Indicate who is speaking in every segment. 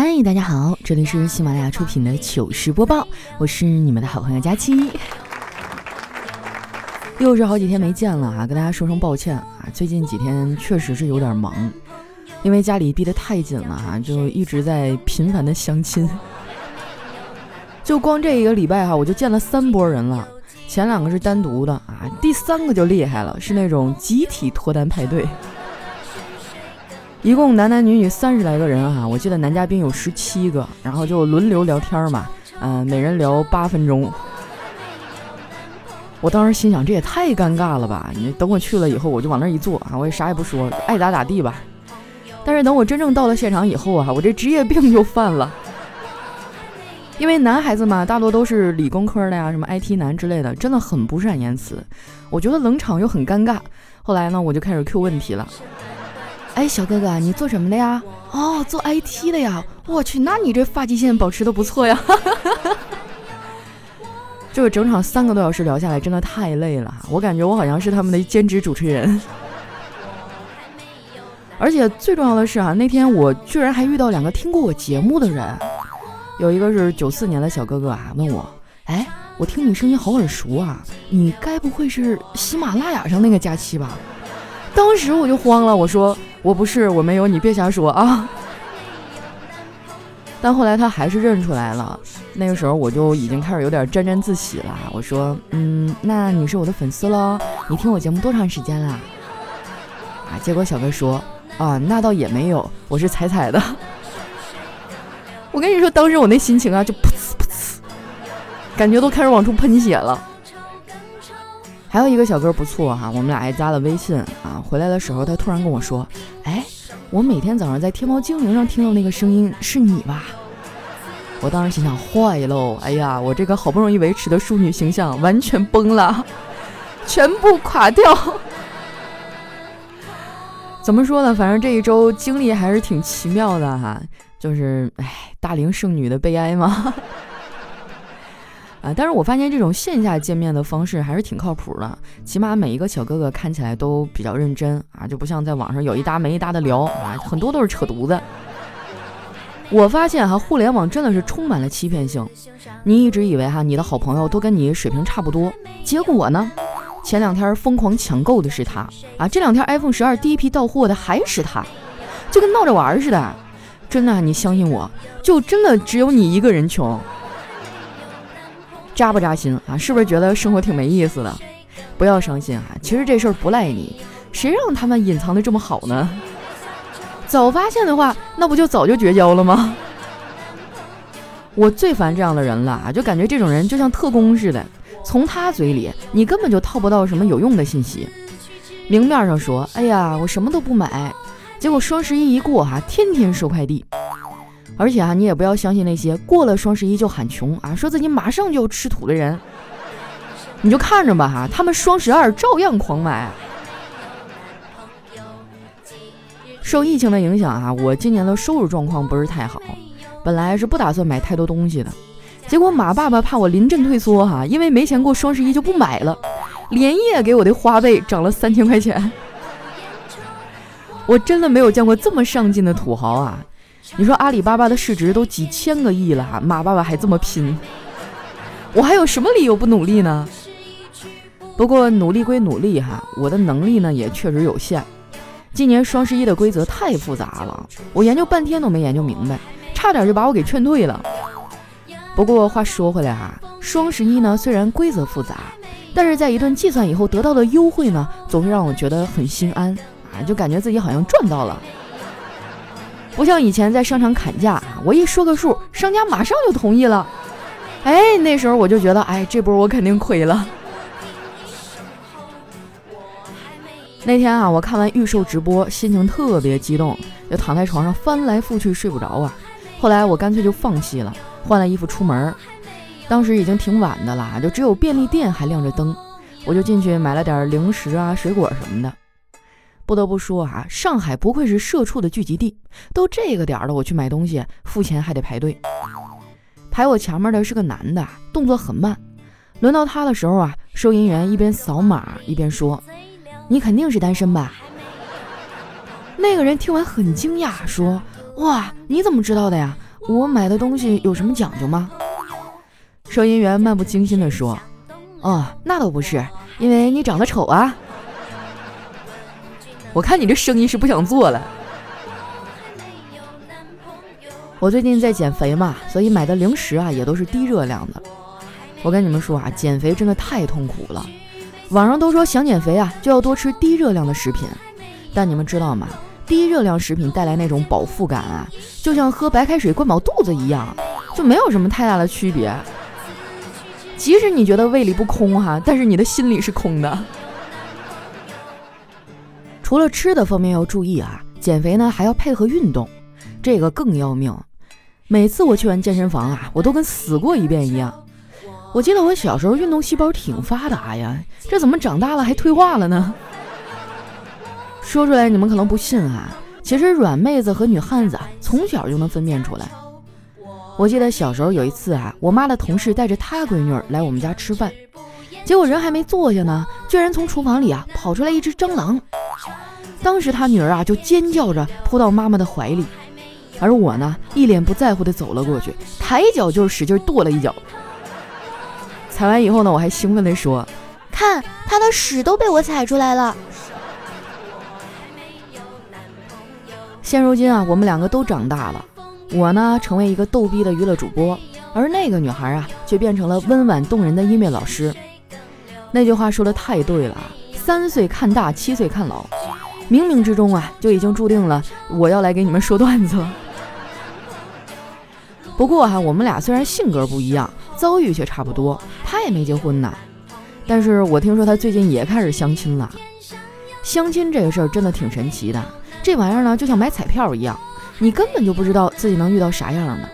Speaker 1: 嗨，大家好，这里是喜马拉雅出品的糗事播报，我是你们的好朋友佳期。又是好几天没见了啊，跟大家说声抱歉啊，最近几天确实是有点忙，因为家里逼得太紧了哈，就一直在频繁的相亲。就光这一个礼拜哈，我就见了三波人了，前两个是单独的啊，第三个就厉害了，是那种集体脱单派对。一共男男女女三十来个人哈，我记得男嘉宾有十七个，然后就轮流聊天嘛，嗯，每人聊八分钟。我当时心想，这也太尴尬了吧！你等我去了以后，我就往那一坐啊，我也啥也不说，爱咋咋地吧。但是等我真正到了现场以后啊，我这职业病就犯了，因为男孩子嘛，大多都是理工科的呀，什么 IT 男之类的，真的很不善言辞。我觉得冷场又很尴尬，后来呢，我就开始 Q 问题了。哎，小哥哥，你做什么的呀？哦，做 IT 的呀。我去，那你这发际线保持的不错呀。这 个整场三个多小时聊下来，真的太累了。我感觉我好像是他们的兼职主持人。而且最重要的是啊，那天我居然还遇到两个听过我节目的人。有一个是九四年的小哥哥啊，问我：哎，我听你声音好耳熟啊，你该不会是喜马拉雅上那个佳期吧？当时我就慌了，我说。我不是，我没有，你别瞎说啊！但后来他还是认出来了，那个时候我就已经开始有点沾沾自喜了。我说：“嗯，那你是我的粉丝喽？你听我节目多长时间了？”啊，结果小哥说：“啊，那倒也没有，我是彩彩的。”我跟你说，当时我那心情啊，就噗呲噗呲，感觉都开始往出喷血了。还有一个小哥不错哈，我们俩还加了微信啊。回来的时候，他突然跟我说：“哎，我每天早上在天猫精灵上听到那个声音是你吧？”我当时心想：坏喽！哎呀，我这个好不容易维持的淑女形象完全崩了，全部垮掉。怎么说呢？反正这一周经历还是挺奇妙的哈，就是哎，大龄剩女的悲哀嘛。但是我发现这种线下见面的方式还是挺靠谱的，起码每一个小哥哥看起来都比较认真啊，就不像在网上有一搭没一搭的聊啊，很多都是扯犊子。我发现哈，互联网真的是充满了欺骗性。你一直以为哈，你的好朋友都跟你水平差不多，结果呢，前两天疯狂抢购的是他啊，这两天 iPhone 十二第一批到货的还是他，就跟闹着玩似的。真的，你相信我，就真的只有你一个人穷。扎不扎心啊？是不是觉得生活挺没意思的？不要伤心啊！其实这事儿不赖你，谁让他们隐藏的这么好呢？早发现的话，那不就早就绝交了吗？我最烦这样的人了啊！就感觉这种人就像特工似的，从他嘴里你根本就套不到什么有用的信息。明面上说，哎呀，我什么都不买，结果双十一一过哈，天天收快递。而且啊，你也不要相信那些过了双十一就喊穷啊，说自己马上就要吃土的人。你就看着吧哈，他们双十二照样狂买。受疫情的影响啊，我今年的收入状况不是太好，本来是不打算买太多东西的，结果马爸爸怕我临阵退缩哈，因为没钱过双十一就不买了，连夜给我的花呗涨了三千块钱。我真的没有见过这么上进的土豪啊！你说阿里巴巴的市值都几千个亿了哈，马爸爸还这么拼，我还有什么理由不努力呢？不过努力归努力哈，我的能力呢也确实有限。今年双十一的规则太复杂了，我研究半天都没研究明白，差点就把我给劝退了。不过话说回来哈，双十一呢虽然规则复杂，但是在一顿计算以后得到的优惠呢，总是让我觉得很心安啊，就感觉自己好像赚到了。不像以前在商场砍价，我一说个数，商家马上就同意了。哎，那时候我就觉得，哎，这波我肯定亏了。那天啊，我看完预售直播，心情特别激动，就躺在床上翻来覆去睡不着啊。后来我干脆就放弃了，换了衣服出门。当时已经挺晚的了，就只有便利店还亮着灯，我就进去买了点零食啊、水果什么的。不得不说啊，上海不愧是社畜的聚集地。都这个点了，我去买东西，付钱还得排队。排我前面的是个男的，动作很慢。轮到他的时候啊，收银员一边扫码一边说：“你肯定是单身吧？”那个人听完很惊讶，说：“哇，你怎么知道的呀？我买的东西有什么讲究吗？收银员漫不经心地说：“哦，那倒不是，因为你长得丑啊。我看你这生意是不想做了。我最近在减肥嘛，所以买的零食啊也都是低热量的。我跟你们说啊，减肥真的太痛苦了。网上都说想减肥啊就要多吃低热量的食品，但你们知道吗？低热量食品带来那种饱腹感啊，就像喝白开水灌饱肚子一样，就没有什么太大的区别。即使你觉得胃里不空哈，但是你的心里是空的。除了吃的方面要注意啊，减肥呢还要配合运动，这个更要命。每次我去完健身房啊，我都跟死过一遍一样。我记得我小时候运动细胞挺发达呀，这怎么长大了还退化了呢？说出来你们可能不信啊，其实软妹子和女汉子啊从小就能分辨出来。我记得小时候有一次啊，我妈的同事带着她闺女来我们家吃饭，结果人还没坐下呢，居然从厨房里啊跑出来一只蟑螂。当时她女儿啊就尖叫着扑到妈妈的怀里，而我呢一脸不在乎的走了过去，抬脚就是使劲跺了一脚。踩完以后呢，我还兴奋地说：“
Speaker 2: 看，她的屎都被我踩出来了。”
Speaker 1: 现如今啊，我们两个都长大了，我呢成为一个逗逼的娱乐主播，而那个女孩啊却变成了温婉动人的音乐老师。那句话说的太对了，三岁看大，七岁看老，冥冥之中啊就已经注定了我要来给你们说段子了。不过哈，我们俩虽然性格不一样，遭遇却差不多。她也没结婚呢，但是我听说她最近也开始相亲了。相亲这个事儿真的挺神奇的。这玩意儿呢，就像买彩票一样，你根本就不知道自己能遇到啥样的。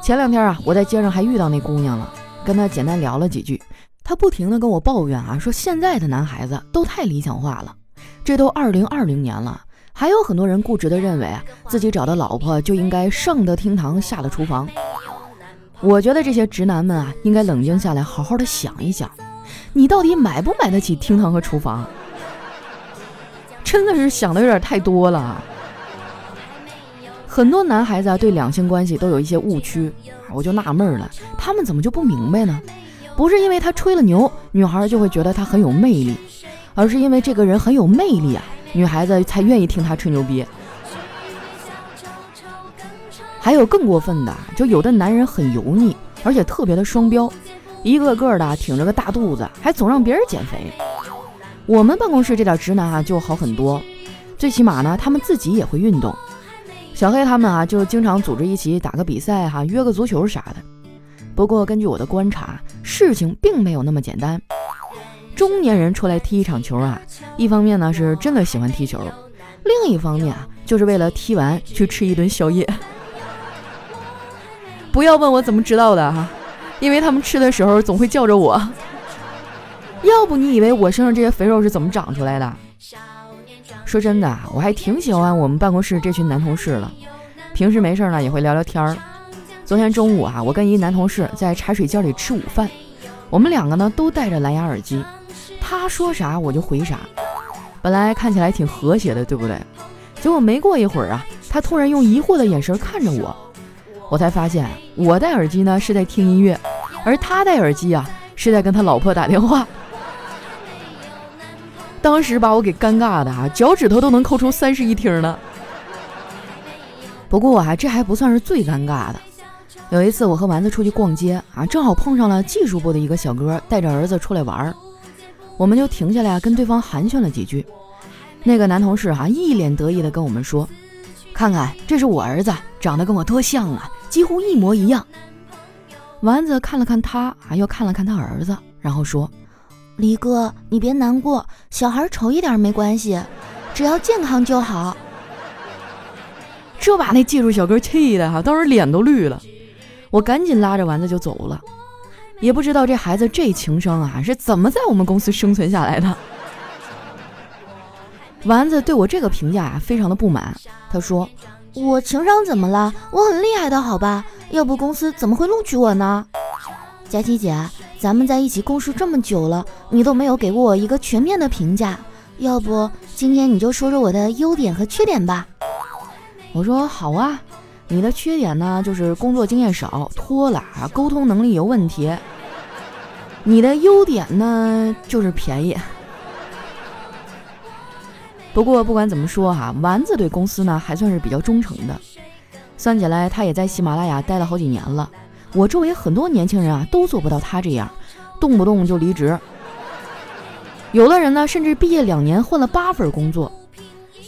Speaker 1: 前两天啊，我在街上还遇到那姑娘了，跟她简单聊了几句，她不停的跟我抱怨啊，说现在的男孩子都太理想化了，这都二零二零年了，还有很多人固执的认为啊，自己找的老婆就应该上得厅堂，下得厨房。我觉得这些直男们啊，应该冷静下来，好好的想一想，你到底买不买得起厅堂和厨房？真的是想的有点太多了。很多男孩子啊，对两性关系都有一些误区，我就纳闷了，他们怎么就不明白呢？不是因为他吹了牛，女孩就会觉得他很有魅力，而是因为这个人很有魅力啊，女孩子才愿意听他吹牛逼。还有更过分的，就有的男人很油腻，而且特别的双标，一个个的挺着个大肚子，还总让别人减肥。我们办公室这点直男啊就好很多，最起码呢，他们自己也会运动。小黑他们啊就经常组织一起打个比赛哈，约个足球啥的。不过根据我的观察，事情并没有那么简单。中年人出来踢一场球啊，一方面呢是真的喜欢踢球，另一方面啊就是为了踢完去吃一顿宵夜。不要问我怎么知道的哈，因为他们吃的时候总会叫着我。要不你以为我身上这些肥肉是怎么长出来的？说真的，我还挺喜欢我们办公室这群男同事了。平时没事呢也会聊聊天儿。昨天中午啊，我跟一男同事在茶水间里吃午饭，我们两个呢都戴着蓝牙耳机，他说啥我就回啥。本来看起来挺和谐的，对不对？结果没过一会儿啊，他突然用疑惑的眼神看着我，我才发现我戴耳机呢是在听音乐，而他戴耳机啊是在跟他老婆打电话。当时把我给尴尬的啊，脚趾头都能抠出三室一厅了。不过啊，这还不算是最尴尬的。有一次我和丸子出去逛街啊，正好碰上了技术部的一个小哥带着儿子出来玩儿，我们就停下来跟对方寒暄了几句。那个男同事哈一脸得意的跟我们说：“看看，这是我儿子，长得跟我多像啊，几乎一模一样。”丸子看了看他啊，又看了看他儿子，然后说。
Speaker 2: 李哥，你别难过，小孩丑一点没关系，只要健康就好。
Speaker 1: 这把那技术小哥气的哈，当时脸都绿了。我赶紧拉着丸子就走了，也不知道这孩子这情商啊是怎么在我们公司生存下来的。丸子对我这个评价啊非常的不满，他说：“
Speaker 2: 我情商怎么了？我很厉害的好吧？要不公司怎么会录取我呢？”佳琪姐。咱们在一起共事这么久了，你都没有给过我一个全面的评价，要不今天你就说说我的优点和缺点吧？
Speaker 1: 我说好啊，你的缺点呢，就是工作经验少、拖拉、沟通能力有问题。你的优点呢，就是便宜。不过不管怎么说哈，丸子对公司呢还算是比较忠诚的。算起来，他也在喜马拉雅待了好几年了。我周围很多年轻人啊，都做不到他这样，动不动就离职。有的人呢，甚至毕业两年换了八份工作。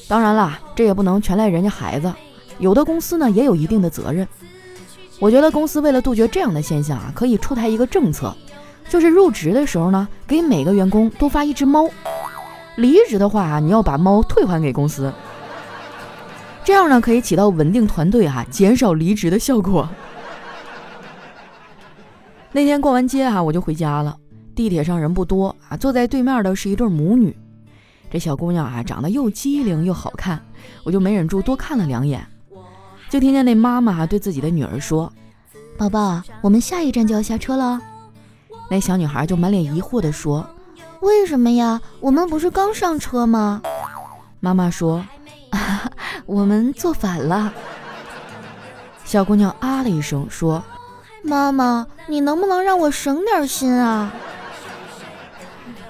Speaker 1: 当然啦，这也不能全赖人家孩子，有的公司呢也有一定的责任。我觉得公司为了杜绝这样的现象啊，可以出台一个政策，就是入职的时候呢，给每个员工都发一只猫。离职的话，你要把猫退还给公司，这样呢可以起到稳定团队哈、减少离职的效果。那天逛完街哈，我就回家了。地铁上人不多啊，坐在对面的是一对母女。这小姑娘啊，长得又机灵又好看，我就没忍住多看了两眼。就听见那妈妈对自己的女儿说：“
Speaker 2: 宝宝，我们下一站就要下车了。”
Speaker 1: 那小女孩就满脸疑惑地说。
Speaker 2: 为什么呀？我们不是刚上车吗？
Speaker 1: 妈妈说：“
Speaker 2: 我们坐反了。”
Speaker 1: 小姑娘啊了一声说：“
Speaker 2: 妈妈，你能不能让我省点心啊？”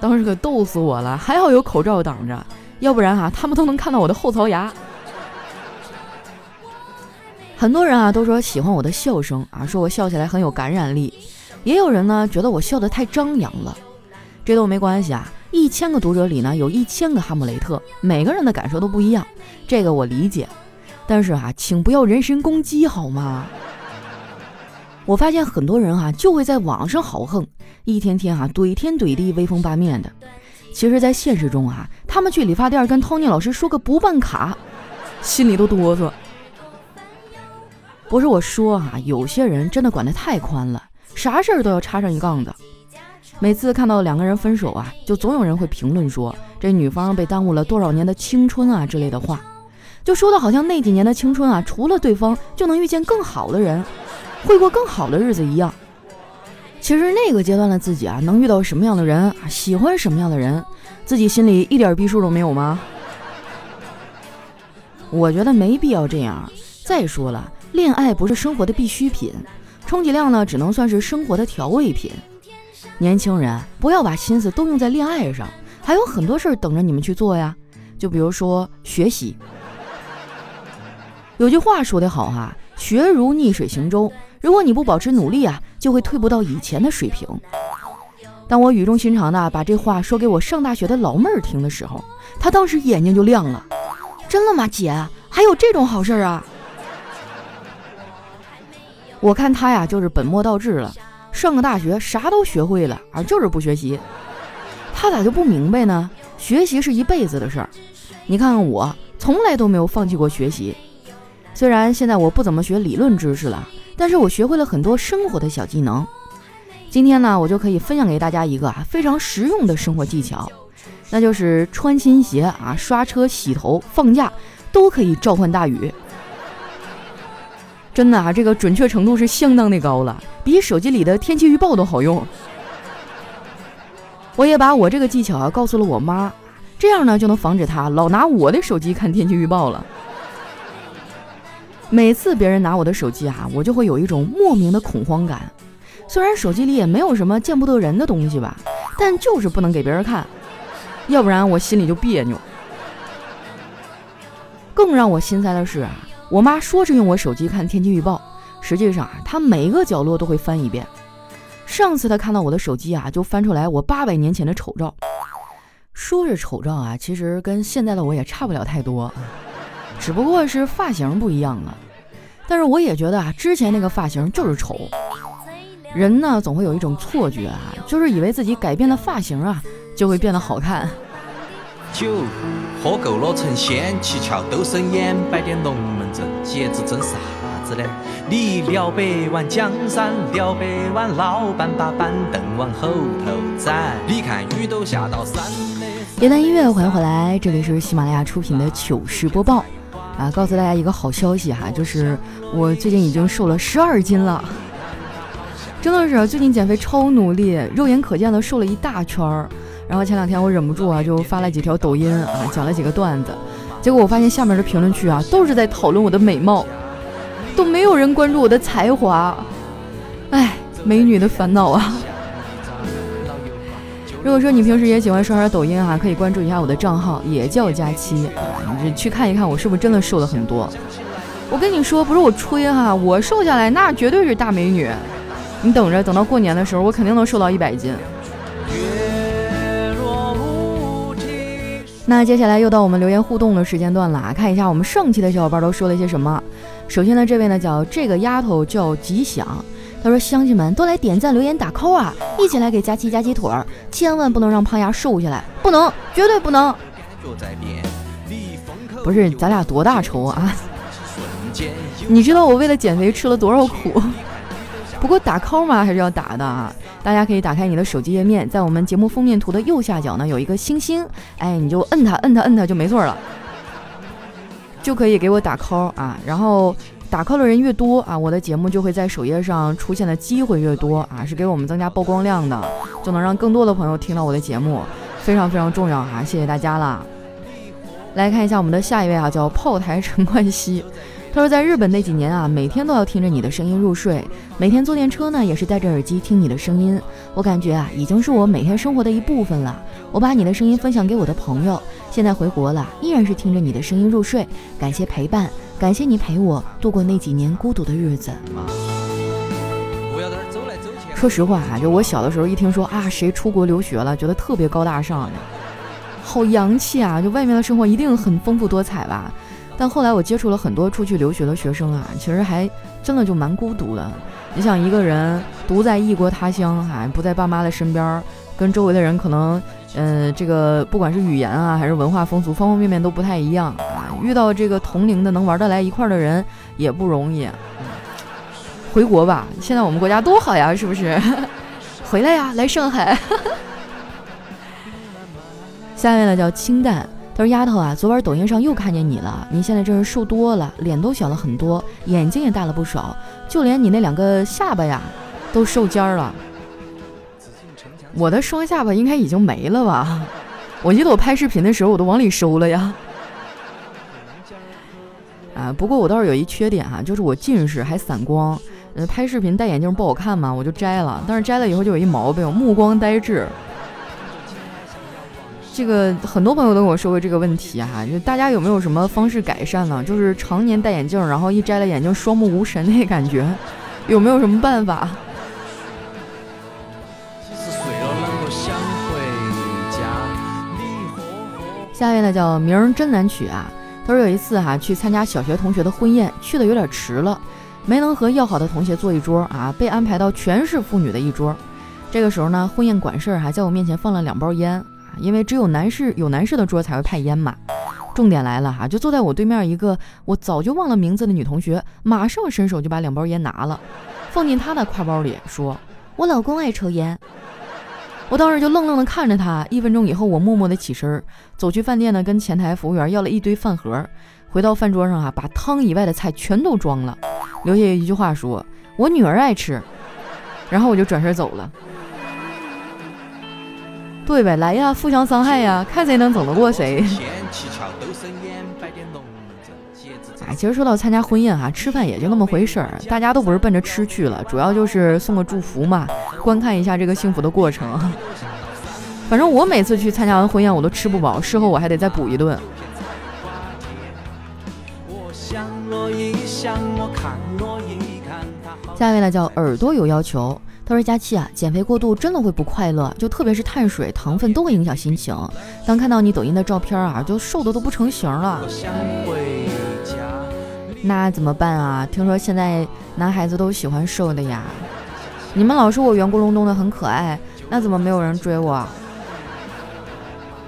Speaker 1: 当时可逗死我了，还好有口罩挡着，要不然啊，他们都能看到我的后槽牙。很多人啊都说喜欢我的笑声啊，说我笑起来很有感染力，也有人呢觉得我笑得太张扬了。这都没关系啊！一千个读者里呢，有一千个哈姆雷特，每个人的感受都不一样，这个我理解。但是啊，请不要人身攻击好吗？我发现很多人哈就会在网上豪横，一天天哈怼天怼地、威风八面的。其实，在现实中啊，他们去理发店跟 Tony 老师说个不办卡，心里都哆嗦。不是我说哈，有些人真的管得太宽了，啥事儿都要插上一杠子。每次看到两个人分手啊，就总有人会评论说这女方被耽误了多少年的青春啊之类的话，就说的好像那几年的青春啊，除了对方就能遇见更好的人，会过更好的日子一样。其实那个阶段的自己啊，能遇到什么样的人啊，喜欢什么样的人，自己心里一点逼数都没有吗？我觉得没必要这样。再说了，恋爱不是生活的必需品，充其量呢，只能算是生活的调味品。年轻人，不要把心思都用在恋爱上，还有很多事儿等着你们去做呀。就比如说学习，有句话说得好哈，学如逆水行舟，如果你不保持努力啊，就会退步到以前的水平。当我语重心长的把这话说给我上大学的老妹儿听的时候，她当时眼睛就亮了。真的吗，姐？还有这种好事儿啊？我看他呀，就是本末倒置了。上个大学啥都学会了，而就是不学习。他咋就不明白呢？学习是一辈子的事儿。你看看我，从来都没有放弃过学习。虽然现在我不怎么学理论知识了，但是我学会了很多生活的小技能。今天呢，我就可以分享给大家一个啊非常实用的生活技巧，那就是穿新鞋啊、刷车、洗头、放假都可以召唤大雨。真的啊，这个准确程度是相当的高了，比手机里的天气预报都好用。我也把我这个技巧啊告诉了我妈，这样呢就能防止她老拿我的手机看天气预报了。每次别人拿我的手机啊，我就会有一种莫名的恐慌感。虽然手机里也没有什么见不得人的东西吧，但就是不能给别人看，要不然我心里就别扭。更让我心塞的是啊。我妈说是用我手机看天气预报，实际上啊，她每个角落都会翻一遍。上次她看到我的手机啊，就翻出来我八百年前的丑照。说是丑照啊，其实跟现在的我也差不了太多，只不过是发型不一样了。但是我也觉得啊，之前那个发型就是丑。人呢，总会有一种错觉啊，就是以为自己改变了发型啊，就会变得好看。酒喝够了成仙，七窍都生烟，摆点龙门阵，节子争啥子呢？你了百万江山，了百万老板把板凳往后头站。你看雨都下到山的。一段音乐，欢迎回来，这里是喜马拉雅出品的糗事播报啊！告诉大家一个好消息哈，就是我最近已经瘦了十二斤了，真的是最近减肥超努力，肉眼可见的瘦了一大圈儿。然后前两天我忍不住啊，就发了几条抖音啊，讲了几个段子，结果我发现下面的评论区啊，都是在讨论我的美貌，都没有人关注我的才华，哎，美女的烦恼啊！如果说你平时也喜欢刷刷抖音啊，可以关注一下我的账号，也叫佳期，你去看一看我是不是真的瘦了很多。我跟你说，不是我吹哈，我瘦下来那绝对是大美女。你等着，等到过年的时候，我肯定能瘦到一百斤。那接下来又到我们留言互动的时间段了啊，看一下我们上期的小伙伴都说了些什么。首先呢，这位呢叫这个丫头叫吉祥，他说乡亲们都来点赞留言打 call 啊，一起来给佳期加鸡腿儿，千万不能让胖丫瘦下来，不能，绝对不能。不是，咱俩多大仇啊？你知道我为了减肥吃了多少苦？不过打 call 嘛还是要打的啊。大家可以打开你的手机页面，在我们节目封面图的右下角呢有一个星星，哎，你就摁它，摁它，摁它就没错了，就可以给我打 call 啊。然后打 call 的人越多啊，我的节目就会在首页上出现的机会越多啊，是给我们增加曝光量的，就能让更多的朋友听到我的节目，非常非常重要哈，谢谢大家啦。来看一下我们的下一位啊，叫炮台陈冠希。他说，在日本那几年啊，每天都要听着你的声音入睡，每天坐电车呢，也是戴着耳机听你的声音。我感觉啊，已经是我每天生活的一部分了。我把你的声音分享给我的朋友，现在回国了，依然是听着你的声音入睡。感谢陪伴，感谢你陪我度过那几年孤独的日子。说实话啊，就我小的时候一听说啊，谁出国留学了，觉得特别高大上，好洋气啊！就外面的生活一定很丰富多彩吧。但后来我接触了很多出去留学的学生啊，其实还真的就蛮孤独的。你想一个人独在异国他乡，还不在爸妈的身边，跟周围的人可能，嗯，这个不管是语言啊，还是文化风俗，方方面面都不太一样啊。遇到这个同龄的能玩得来一块的人也不容易。回国吧，现在我们国家多好呀，是不是？回来呀，来上海。下面呢叫清淡。他说：“丫头啊，昨晚抖音上又看见你了，你现在真是瘦多了，脸都小了很多，眼睛也大了不少，就连你那两个下巴呀，都瘦尖儿了。我的双下巴应该已经没了吧？我记得我拍视频的时候，我都往里收了呀。啊，不过我倒是有一缺点哈，就是我近视还散光，呃，拍视频戴眼镜不好看嘛，我就摘了。但是摘了以后就有一毛病，目光呆滞。”这个很多朋友都跟我说过这个问题哈，就大家有没有什么方式改善呢？就是常年戴眼镜，然后一摘了眼镜双目无神那感觉，有没有什么办法？下一位呢叫名儿真难取啊，他说有一次哈去参加小学同学的婚宴，去的有点迟了，没能和要好的同学坐一桌啊，被安排到全是妇女的一桌。这个时候呢，婚宴管事儿还在我面前放了两包烟。因为只有男士有男士的桌才会派烟嘛。重点来了哈，就坐在我对面一个我早就忘了名字的女同学，马上伸手就把两包烟拿了，放进她的挎包里，说：“我老公爱抽烟。”我当时就愣愣的看着她。一分钟以后，我默默的起身，走去饭店呢，跟前台服务员要了一堆饭盒，回到饭桌上啊，把汤以外的菜全都装了，留下一句话说：“我女儿爱吃。”然后我就转身走了。对呗，来呀，互相伤害呀，看谁能整得过谁。哎，其实说到参加婚宴哈，吃饭也就那么回事儿，大家都不是奔着吃去了，主要就是送个祝福嘛，观看一下这个幸福的过程。反正我每次去参加完婚宴，我都吃不饱，事后我还得再补一顿。下一位呢，叫耳朵有要求。他说：“佳期啊，减肥过度真的会不快乐，就特别是碳水、糖分都会影响心情。当看到你抖音的照片啊，就瘦的都不成形了。那怎么办啊？听说现在男孩子都喜欢瘦的呀。你们老说我圆咕隆咚的很可爱，那怎么没有人追我？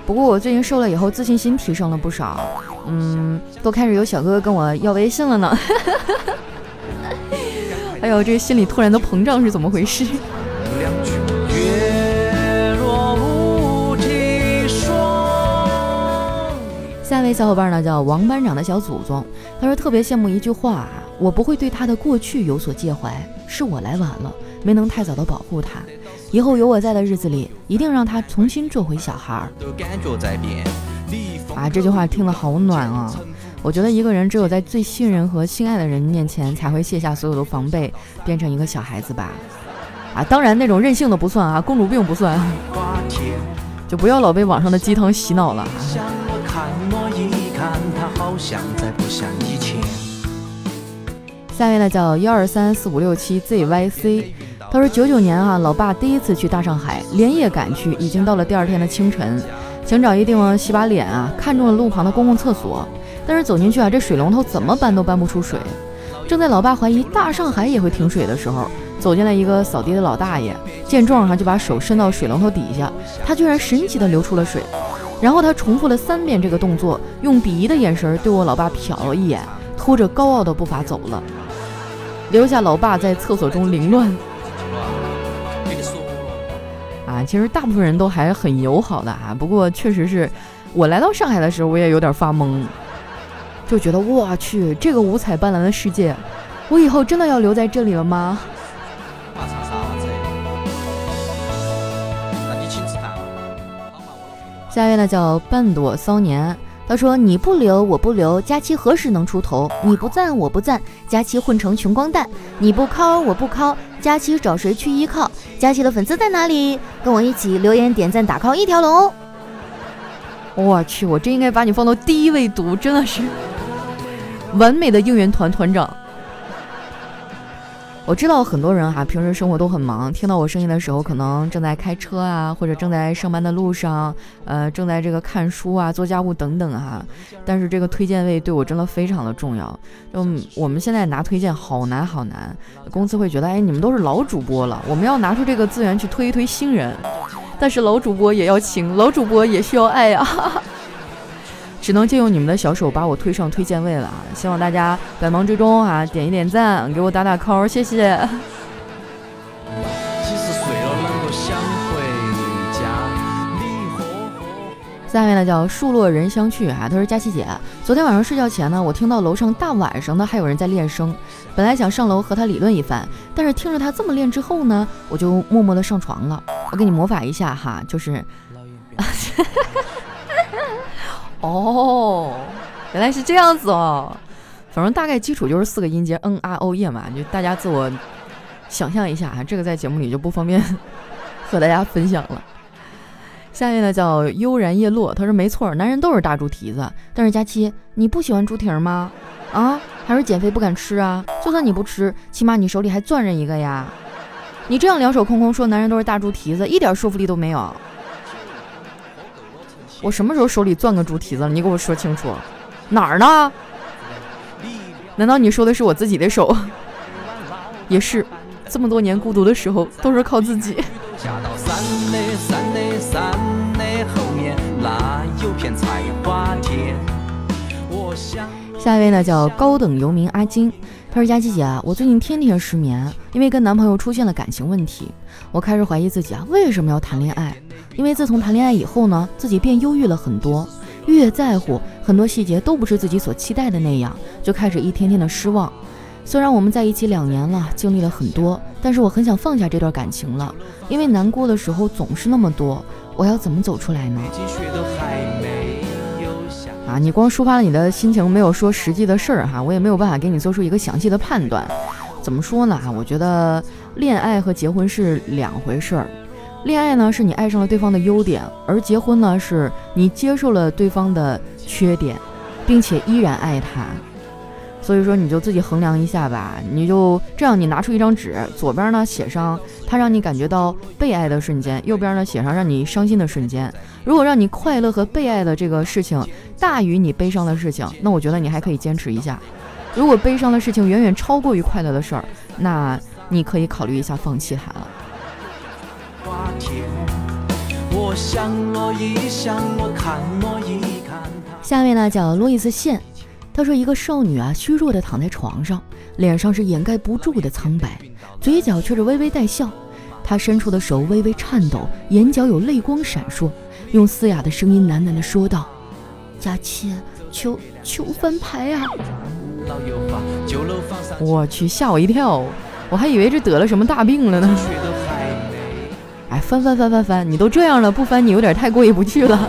Speaker 1: 不过我最近瘦了以后，自信心提升了不少。嗯，都开始有小哥哥跟我要微信了呢。”哎呦，这个心里突然的膨胀是怎么回事？下一位小伙伴呢叫王班长的小祖宗，他说特别羡慕一句话：我不会对他的过去有所介怀，是我来晚了，没能太早的保护他。以后有我在的日子里，一定让他重新做回小孩儿。啊，这句话听了好暖啊！我觉得一个人只有在最信任和心爱的人面前，才会卸下所有的防备，变成一个小孩子吧。啊，当然那种任性的不算啊，公主病不算，就不要老被网上的鸡汤洗脑了。下面呢叫幺二三四五六七 zyc，他说九九年啊，老爸第一次去大上海，连夜赶去，已经到了第二天的清晨，想找一地方洗把脸啊，看中了路旁的公共厕所，但是走进去啊，这水龙头怎么搬都搬不出水。正在老爸怀疑大上海也会停水的时候，走进来一个扫地的老大爷，见状哈就把手伸到水龙头底下，他居然神奇的流出了水，然后他重复了三遍这个动作，用鄙夷的眼神对我老爸瞟了一眼，拖着高傲的步伐走了。留下老爸在厕所中凌乱。啊，其实大部分人都还很友好的啊，不过确实是我来到上海的时候，我也有点发懵，就觉得我去这个五彩斑斓的世界，我以后真的要留在这里了吗？下一位呢叫半朵骚年。他说：“你不留，我不留，佳期何时能出头？你不赞，我不赞，佳期混成穷光蛋。你不靠，我不靠，佳期找谁去依靠？佳期的粉丝在哪里？跟我一起留言点赞打 call 一条龙。我去，我真应该把你放到第一位读，真的是完美的应援团团长。”我知道很多人哈，平时生活都很忙，听到我声音的时候，可能正在开车啊，或者正在上班的路上，呃，正在这个看书啊、做家务等等哈。但是这个推荐位对我真的非常的重要。就我们现在拿推荐好难好难，公司会觉得，哎，你们都是老主播了，我们要拿出这个资源去推一推新人。但是老主播也要请，老主播也需要爱呀。只能借用你们的小手把我推上推荐位了啊！希望大家百忙之中啊点一点赞，给我打打 call，谢谢。下面呢叫树落人相去啊，他说佳琪姐，昨天晚上睡觉前呢，我听到楼上大晚上的还有人在练声，本来想上楼和他理论一番，但是听着他这么练之后呢，我就默默的上床了。我给你模仿一下哈，就是。哦，原来是这样子哦，反正大概基础就是四个音节，嗯啊哦耶嘛，就大家自我想象一下啊，这个在节目里就不方便 和大家分享了。下面呢叫悠然叶落，他说没错，男人都是大猪蹄子，但是佳期你不喜欢猪蹄吗？啊，还是减肥不敢吃啊？就算你不吃，起码你手里还攥着一个呀。你这样两手空空说男人都是大猪蹄子，一点说服力都没有。我什么时候手里攥个猪蹄子了？你给我说清楚，哪儿呢？难道你说的是我自己的手？也是，这么多年孤独的时候都是靠自己。下一位呢，叫高等游民阿金。他说：“佳琪姐啊，我最近天天失眠，因为跟男朋友出现了感情问题。我开始怀疑自己啊，为什么要谈恋爱？因为自从谈恋爱以后呢，自己变忧郁了很多，越在乎很多细节都不是自己所期待的那样，就开始一天天的失望。虽然我们在一起两年了，经历了很多，但是我很想放下这段感情了，因为难过的时候总是那么多。我要怎么走出来呢？”啊，你光抒发了你的心情，没有说实际的事儿哈，我也没有办法给你做出一个详细的判断。怎么说呢？哈，我觉得恋爱和结婚是两回事儿。恋爱呢，是你爱上了对方的优点，而结婚呢，是你接受了对方的缺点，并且依然爱他。所以说，你就自己衡量一下吧。你就这样，你拿出一张纸，左边呢写上他让你感觉到被爱的瞬间，右边呢写上让你伤心的瞬间。如果让你快乐和被爱的这个事情大于你悲伤的事情，那我觉得你还可以坚持一下。如果悲伤的事情远远超过于快乐的事儿，那你可以考虑一下放弃它了。下面呢叫路易斯线。他说：“一个少女啊，虚弱的躺在床上，脸上是掩盖不住的苍白，嘴角却是微微带笑。她伸出的手微微颤抖，眼角有泪光闪烁，用嘶哑的声音喃喃地说道：‘佳期，求求翻牌啊！’我去，吓我一跳，我还以为这得了什么大病了呢。哎，翻翻翻翻翻，你都这样了，不翻你有点太过意不去了。”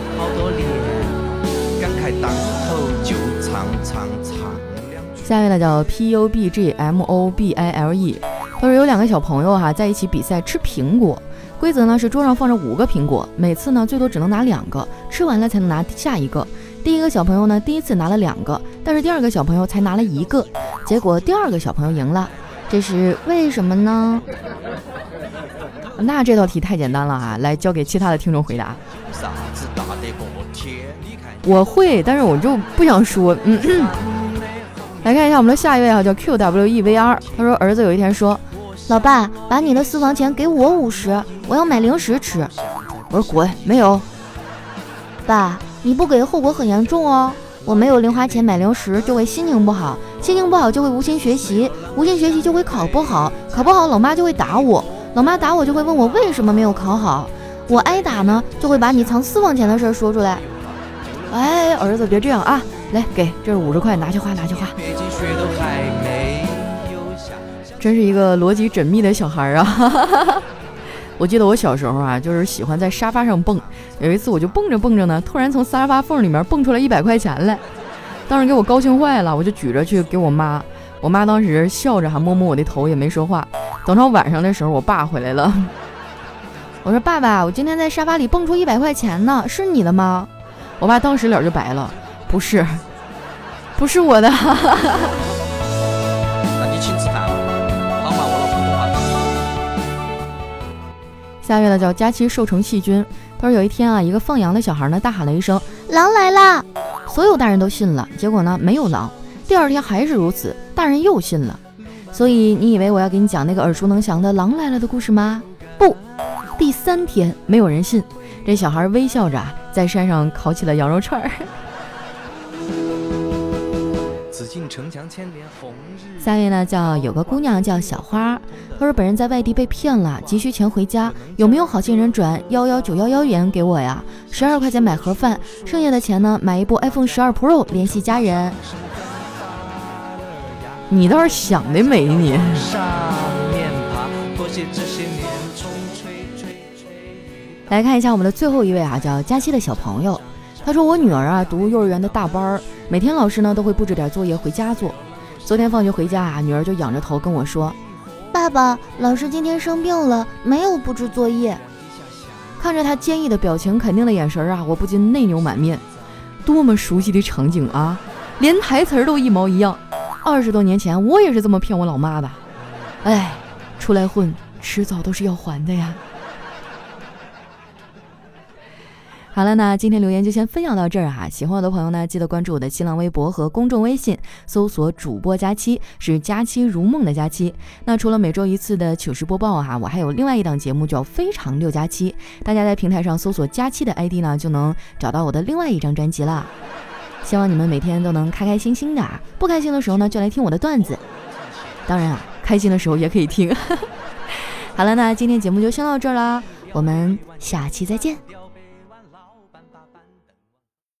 Speaker 1: 下一位呢叫 P U B G M O B I L E，他说有两个小朋友哈在一起比赛吃苹果，规则呢是桌上放着五个苹果，每次呢最多只能拿两个，吃完了才能拿下一个。第一个小朋友呢第一次拿了两个，但是第二个小朋友才拿了一个，结果第二个小朋友赢了，这是为什么呢？那这道题太简单了啊！来交给其他的听众回答。我会，但是我就不想说。嗯，来看一下我们的下一位啊，叫 Q W E V R。他说儿子有一天说：“
Speaker 2: 老爸，把你的私房钱给我五十，我要买零食吃。”
Speaker 1: 我说滚，没有。
Speaker 2: 爸，你不给后果很严重哦。我没有零花钱买零食，就会心情不好，心情不好就会无心学习，无心学习就会考不好，考不好老妈就会打我。老妈打我就会问我为什么没有考好，我挨打呢就会把你藏私房钱的事说出来。
Speaker 1: 哎，儿子别这样啊，来给这是五十块，拿去花，拿去花。真是一个逻辑缜密的小孩啊！我记得我小时候啊，就是喜欢在沙发上蹦，有一次我就蹦着蹦着呢，突然从沙发缝里面蹦出来一百块钱来，当时给我高兴坏了，我就举着去给我妈。我妈当时笑着，还摸摸我的头，也没说话。等到晚上的时候，我爸回来了。我说：“爸爸，我今天在沙发里蹦出一百块钱呢，是你的吗？”我爸当时脸就白了：“不是，不是我的。”那你请吃饭好吗？我老婆 下月的叫佳期瘦成细菌。他说有一天啊，一个放羊的小孩呢，大喊了一声：“
Speaker 2: 狼来了！”
Speaker 1: 所有大人都信了。结果呢，没有狼。第二天还是如此，大人又信了。所以你以为我要给你讲那个耳熟能详的狼来了的故事吗？不，第三天没有人信。这小孩微笑着在山上烤起了羊肉串儿。下面呢叫有个姑娘叫小花，她说本人在外地被骗了，急需钱回家，有没有好心人转幺幺九幺幺元给我呀？十二块钱买盒饭，剩下的钱呢买一部 iPhone 十二 Pro 联系家人。你倒是想的美，你。来看一下我们的最后一位啊，叫佳期的小朋友。他说：“我女儿啊，读幼儿园的大班儿，每天老师呢都会布置点作业回家做。昨天放学回家啊，女儿就仰着头跟我说：‘
Speaker 2: 爸爸，老师今天生病了，没有布置作业。’
Speaker 1: 看着他坚毅的表情，肯定的眼神啊，我不禁内牛满面。多么熟悉的场景啊，连台词儿都一毛一样。”二十多年前，我也是这么骗我老妈的。哎，出来混，迟早都是要还的呀。好了，那今天留言就先分享到这儿啊。喜欢我的朋友呢，记得关注我的新浪微博和公众微信，搜索主播佳期，是佳期如梦的佳期。那除了每周一次的糗事播报哈，我还有另外一档节目叫《非常六加七》，大家在平台上搜索佳期的 ID 呢，就能找到我的另外一张专辑了。希望你们每天都能开开心心的啊，不开心的时候呢，就来听我的段子。当然啊，开心的时候也可以听。好了，那今天节目就先到这儿啦，我们下期再见。